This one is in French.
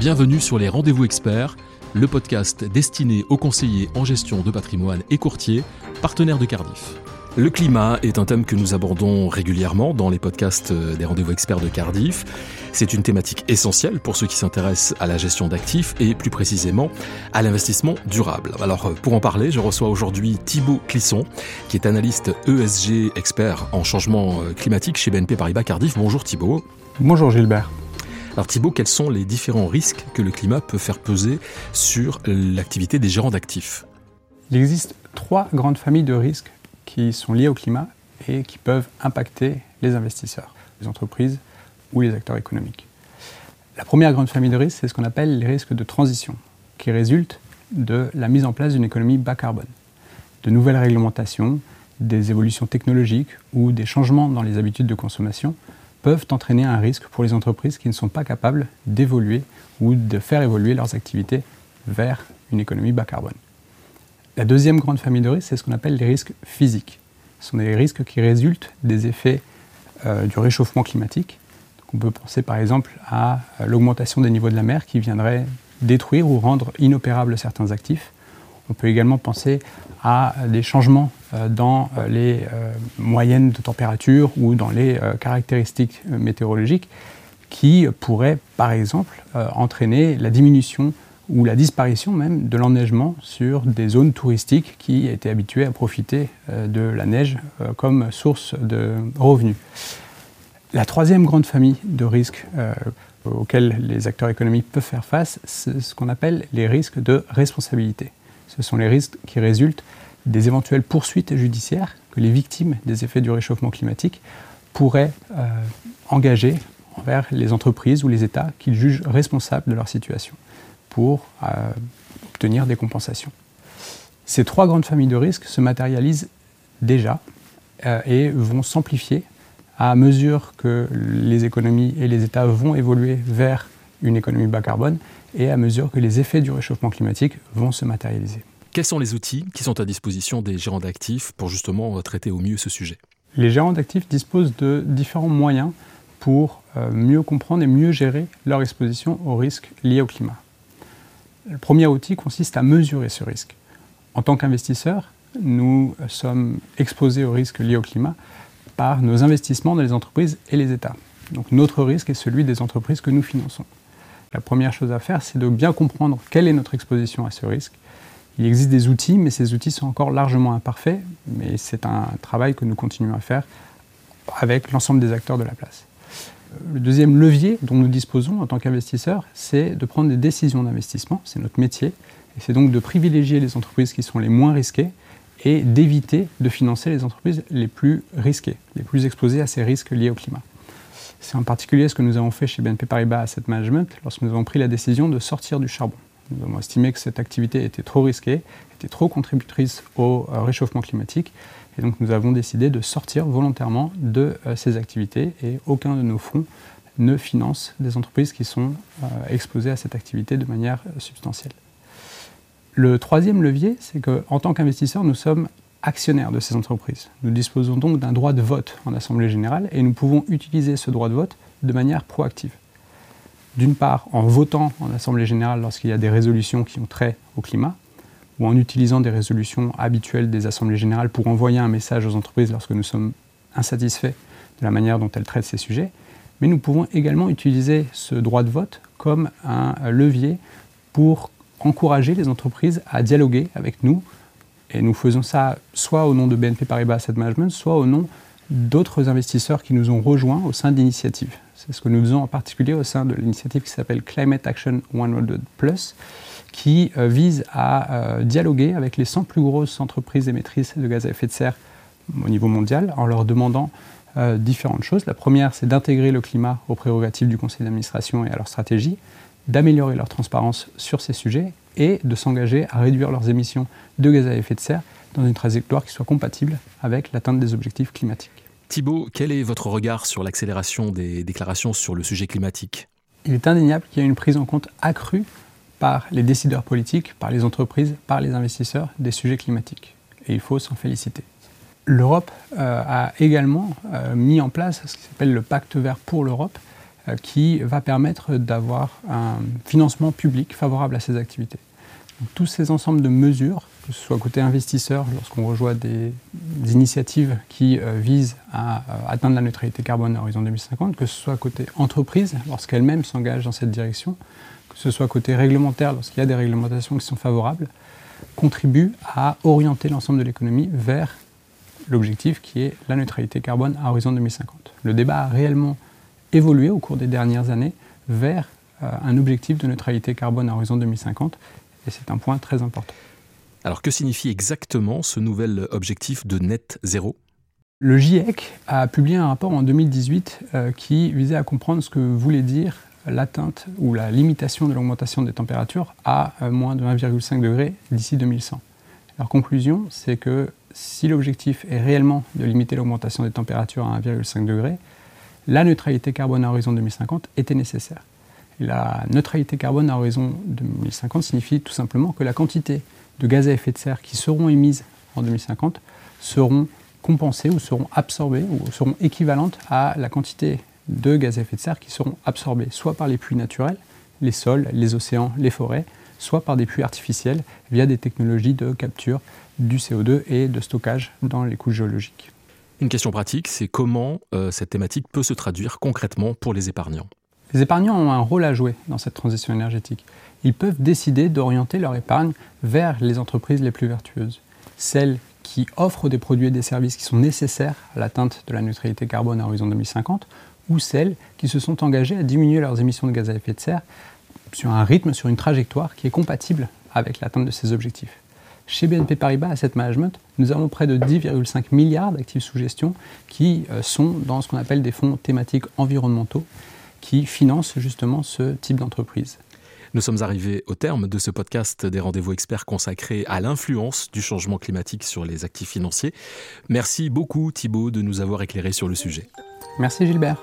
Bienvenue sur les Rendez-vous Experts, le podcast destiné aux conseillers en gestion de patrimoine et courtiers, partenaires de Cardiff. Le climat est un thème que nous abordons régulièrement dans les podcasts des rendez-vous experts de Cardiff. C'est une thématique essentielle pour ceux qui s'intéressent à la gestion d'actifs et plus précisément à l'investissement durable. Alors pour en parler, je reçois aujourd'hui Thibaut Clisson, qui est analyste ESG expert en changement climatique chez BNP Paribas Cardiff. Bonjour Thibaut. Bonjour Gilbert. Alors Thibaut, quels sont les différents risques que le climat peut faire peser sur l'activité des gérants d'actifs? Il existe trois grandes familles de risques qui sont liés au climat et qui peuvent impacter les investisseurs, les entreprises ou les acteurs économiques. La première grande famille de risques, c'est ce qu'on appelle les risques de transition, qui résultent de la mise en place d'une économie bas carbone. De nouvelles réglementations, des évolutions technologiques ou des changements dans les habitudes de consommation peuvent entraîner un risque pour les entreprises qui ne sont pas capables d'évoluer ou de faire évoluer leurs activités vers une économie bas carbone. La deuxième grande famille de risques, c'est ce qu'on appelle les risques physiques. Ce sont des risques qui résultent des effets euh, du réchauffement climatique. On peut penser par exemple à euh, l'augmentation des niveaux de la mer qui viendrait détruire ou rendre inopérables certains actifs. On peut également penser à des changements euh, dans les moyennes de température ou dans les caractéristiques météorologiques qui pourraient par exemple entraîner la diminution ou la disparition même de l'enneigement sur des zones touristiques qui étaient habituées à profiter euh, de la neige euh, comme source de revenus. La troisième grande famille de risques euh, auxquels les acteurs économiques peuvent faire face, c'est ce qu'on appelle les risques de responsabilité. Ce sont les risques qui résultent des éventuelles poursuites judiciaires que les victimes des effets du réchauffement climatique pourraient engager envers les entreprises ou les États qu'ils jugent responsables de leur situation pour euh, obtenir des compensations. Ces trois grandes familles de risques se matérialisent déjà euh, et vont s'amplifier à mesure que les économies et les États vont évoluer vers une économie bas carbone et à mesure que les effets du réchauffement climatique vont se matérialiser. Quels sont les outils qui sont à disposition des gérants d'actifs pour justement traiter au mieux ce sujet? Les gérants d'actifs disposent de différents moyens pour euh, mieux comprendre et mieux gérer leur exposition aux risques liés au climat. Le premier outil consiste à mesurer ce risque. En tant qu'investisseurs, nous sommes exposés aux risques liés au climat par nos investissements dans les entreprises et les États. Donc notre risque est celui des entreprises que nous finançons. La première chose à faire, c'est de bien comprendre quelle est notre exposition à ce risque. Il existe des outils, mais ces outils sont encore largement imparfaits, mais c'est un travail que nous continuons à faire avec l'ensemble des acteurs de la place. Le deuxième levier dont nous disposons en tant qu'investisseurs, c'est de prendre des décisions d'investissement, c'est notre métier, et c'est donc de privilégier les entreprises qui sont les moins risquées et d'éviter de financer les entreprises les plus risquées, les plus exposées à ces risques liés au climat. C'est en particulier ce que nous avons fait chez BNP Paribas Asset Management lorsque nous avons pris la décision de sortir du charbon. Nous avons estimé que cette activité était trop risquée, était trop contributrice au euh, réchauffement climatique et donc nous avons décidé de sortir volontairement de euh, ces activités et aucun de nos fonds ne finance des entreprises qui sont euh, exposées à cette activité de manière substantielle. Le troisième levier, c'est qu'en tant qu'investisseurs, nous sommes actionnaires de ces entreprises. Nous disposons donc d'un droit de vote en Assemblée générale et nous pouvons utiliser ce droit de vote de manière proactive. D'une part, en votant en Assemblée générale lorsqu'il y a des résolutions qui ont trait au climat, ou en utilisant des résolutions habituelles des assemblées générales pour envoyer un message aux entreprises lorsque nous sommes insatisfaits de la manière dont elles traitent ces sujets. Mais nous pouvons également utiliser ce droit de vote comme un levier pour encourager les entreprises à dialoguer avec nous. Et nous faisons ça soit au nom de BNP Paribas Asset Management, soit au nom d'autres investisseurs qui nous ont rejoints au sein d'initiatives. C'est ce que nous faisons en particulier au sein de l'initiative qui s'appelle Climate Action 100 ⁇ qui euh, vise à euh, dialoguer avec les 100 plus grosses entreprises émettrices de gaz à effet de serre au niveau mondial en leur demandant euh, différentes choses. La première, c'est d'intégrer le climat aux prérogatives du conseil d'administration et à leur stratégie, d'améliorer leur transparence sur ces sujets et de s'engager à réduire leurs émissions de gaz à effet de serre dans une trajectoire qui soit compatible avec l'atteinte des objectifs climatiques. Thibault, quel est votre regard sur l'accélération des déclarations sur le sujet climatique? Il est indéniable qu'il y a une prise en compte accrue par les décideurs politiques, par les entreprises, par les investisseurs des sujets climatiques. Et il faut s'en féliciter. L'Europe euh, a également euh, mis en place ce qui s'appelle le pacte vert pour l'Europe, qui va permettre d'avoir un financement public favorable à ces activités. tous ces ensembles de mesures, que ce soit côté investisseur, lorsqu'on rejoint des, initiatives qui euh, visent à euh, atteindre la neutralité carbone à horizon 2050, que ce soit côté entreprise, lorsqu'elle-même s'engage dans cette direction, que ce soit côté réglementaire, lorsqu'il y a des réglementations qui sont favorables, contribuent à orienter l'ensemble de l'économie vers l'objectif qui est la neutralité carbone à horizon 2050. Le débat a réellement évolué au cours des dernières années vers euh, un objectif de neutralité carbone à horizon 2050 et c'est un point très important. Alors que signifie exactement ce nouvel objectif de net zéro? Le GIEC a publié un rapport en 2018 euh, qui visait à comprendre ce que voulait dire l'atteinte ou la limitation de l'augmentation des températures à euh, moins de 1,5 degré d'ici 2100. Leur conclusion, c'est que si l'objectif est réellement de limiter l'augmentation des températures à 1,5 degré, la neutralité carbone à horizon 2050 était nécessaire. la neutralité carbone à horizon 2050 signifie tout simplement que la quantité de gaz à effet de serre qui seront émises en 2050 seront compensées ou seront absorbées ou seront équivalentes à la quantité de gaz à effet de serre qui seront absorbées soit par les pluies naturelles, les sols, les océans, les forêts, soit par des puits artificiels via des technologies de capture du CO2 et de stockage dans les couches géologiques. Une question pratique, c'est comment euh, cette thématique peut se traduire concrètement pour les épargnants? Les épargnants ont un rôle à jouer dans cette transition énergétique. Ils peuvent décider d'orienter leur épargne vers les entreprises les plus vertueuses, celles qui offrent des produits et des services qui sont nécessaires à l'atteinte de la neutralité carbone à horizon 2050, ou celles qui se sont engagées à diminuer leurs émissions de gaz à effet de serre sur un rythme, sur une trajectoire qui est compatible avec l'atteinte de ces objectifs. Chez BNP Paribas Asset Management, nous avons près de 10,5 milliards d'actifs sous gestion qui euh, sont dans ce qu'on appelle des fonds thématiques environnementaux qui financent justement ce type d'entreprise. Nous sommes arrivés au terme de ce podcast des rendez-vous experts consacré à l'influence du changement climatique sur les actifs financiers. Merci beaucoup Thibault de nous avoir éclairé sur le sujet. Merci Gilbert.